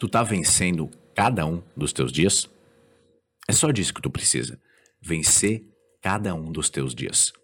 Tu tá vencendo cada um dos teus dias? É só disso que tu precisa. Vencer cada um dos teus dias.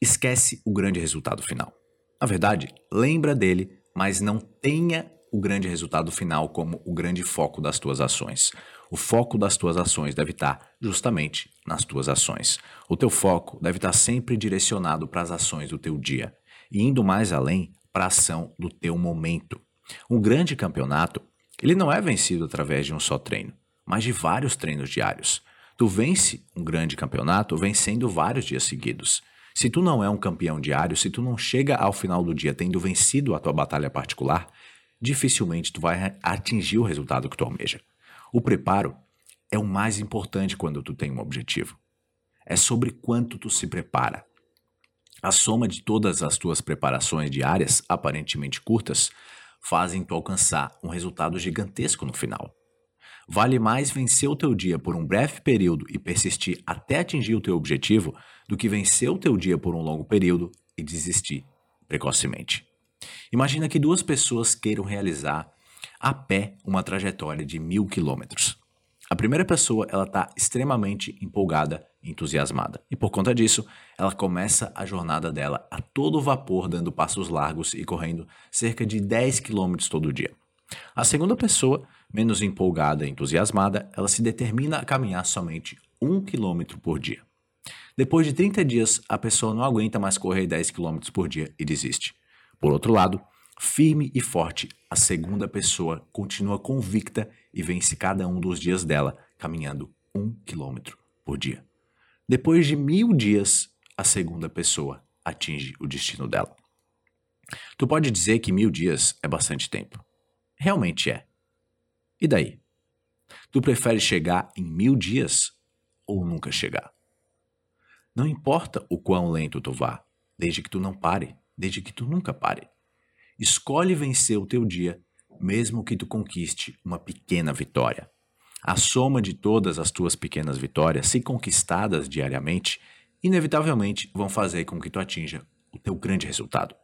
Esquece o grande resultado final. Na verdade, lembra dele, mas não tenha o grande resultado final como o grande foco das tuas ações. O foco das tuas ações deve estar justamente nas tuas ações. O teu foco deve estar sempre direcionado para as ações do teu dia e indo mais além para a ação do teu momento. Um grande campeonato, ele não é vencido através de um só treino, mas de vários treinos diários. Tu vence um grande campeonato vencendo vários dias seguidos. Se tu não é um campeão diário, se tu não chega ao final do dia tendo vencido a tua batalha particular, dificilmente tu vai atingir o resultado que tu almeja. O preparo é o mais importante quando tu tem um objetivo. É sobre quanto tu se prepara. A soma de todas as tuas preparações diárias, aparentemente curtas, fazem tu alcançar um resultado gigantesco no final. Vale mais vencer o teu dia por um breve período e persistir até atingir o teu objetivo do que vencer o teu dia por um longo período e desistir precocemente. Imagina que duas pessoas queiram realizar a pé uma trajetória de mil quilômetros. A primeira pessoa ela está extremamente empolgada, entusiasmada e por conta disso ela começa a jornada dela a todo vapor, dando passos largos e correndo cerca de 10 quilômetros todo dia. A segunda pessoa, menos empolgada e entusiasmada, ela se determina a caminhar somente um quilômetro por dia. Depois de 30 dias, a pessoa não aguenta mais correr 10 km por dia e desiste. Por outro lado, firme e forte, a segunda pessoa continua convicta e vence cada um dos dias dela, caminhando um quilômetro por dia. Depois de mil dias, a segunda pessoa atinge o destino dela. Tu pode dizer que mil dias é bastante tempo. Realmente é. E daí? Tu prefere chegar em mil dias ou nunca chegar? Não importa o quão lento tu vá, desde que tu não pare, desde que tu nunca pare. Escolhe vencer o teu dia, mesmo que tu conquiste uma pequena vitória. A soma de todas as tuas pequenas vitórias, se conquistadas diariamente, inevitavelmente vão fazer com que tu atinja o teu grande resultado.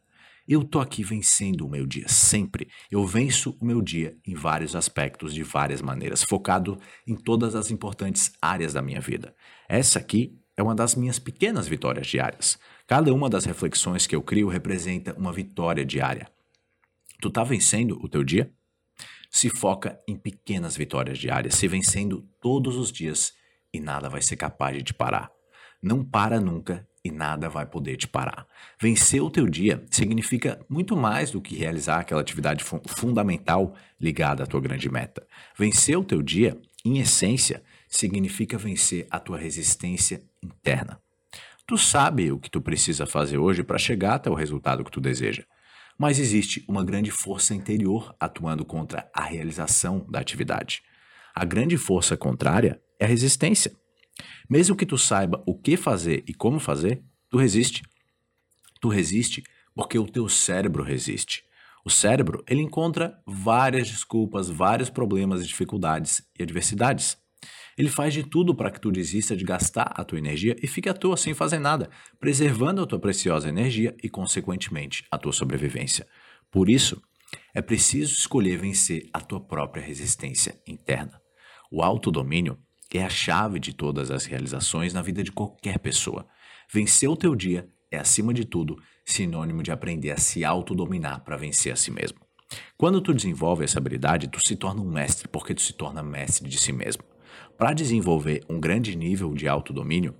Eu tô aqui vencendo o meu dia sempre. Eu venço o meu dia em vários aspectos, de várias maneiras, focado em todas as importantes áreas da minha vida. Essa aqui é uma das minhas pequenas vitórias diárias. Cada uma das reflexões que eu crio representa uma vitória diária. Tu tá vencendo o teu dia? Se foca em pequenas vitórias diárias, se vencendo todos os dias e nada vai ser capaz de te parar. Não para nunca e nada vai poder te parar. Vencer o teu dia significa muito mais do que realizar aquela atividade fu fundamental ligada à tua grande meta. Vencer o teu dia, em essência, significa vencer a tua resistência interna. Tu sabe o que tu precisa fazer hoje para chegar até o resultado que tu deseja, mas existe uma grande força interior atuando contra a realização da atividade. A grande força contrária é a resistência. Mesmo que tu saiba o que fazer e como fazer, tu resiste. Tu resiste porque o teu cérebro resiste. O cérebro, ele encontra várias desculpas, vários problemas, dificuldades e adversidades. Ele faz de tudo para que tu desista de gastar a tua energia e fique à toa sem fazer nada, preservando a tua preciosa energia e, consequentemente, a tua sobrevivência. Por isso, é preciso escolher vencer a tua própria resistência interna. O autodomínio é a chave de todas as realizações na vida de qualquer pessoa. Vencer o teu dia é, acima de tudo, sinônimo de aprender a se autodominar para vencer a si mesmo. Quando tu desenvolve essa habilidade, tu se torna um mestre, porque tu se torna mestre de si mesmo. Para desenvolver um grande nível de autodomínio,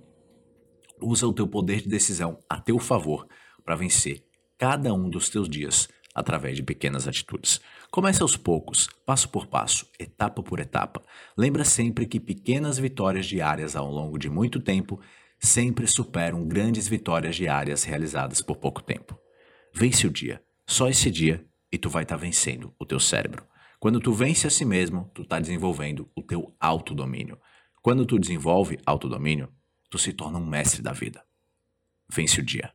usa o teu poder de decisão a teu favor para vencer cada um dos teus dias através de pequenas atitudes. Comece aos poucos, passo por passo, etapa por etapa. Lembra sempre que pequenas vitórias diárias ao longo de muito tempo sempre superam grandes vitórias diárias realizadas por pouco tempo. Vence o dia, só esse dia, e tu vai estar tá vencendo o teu cérebro. Quando tu vence a si mesmo, tu está desenvolvendo o teu autodomínio. Quando tu desenvolve autodomínio, tu se torna um mestre da vida. Vence o dia.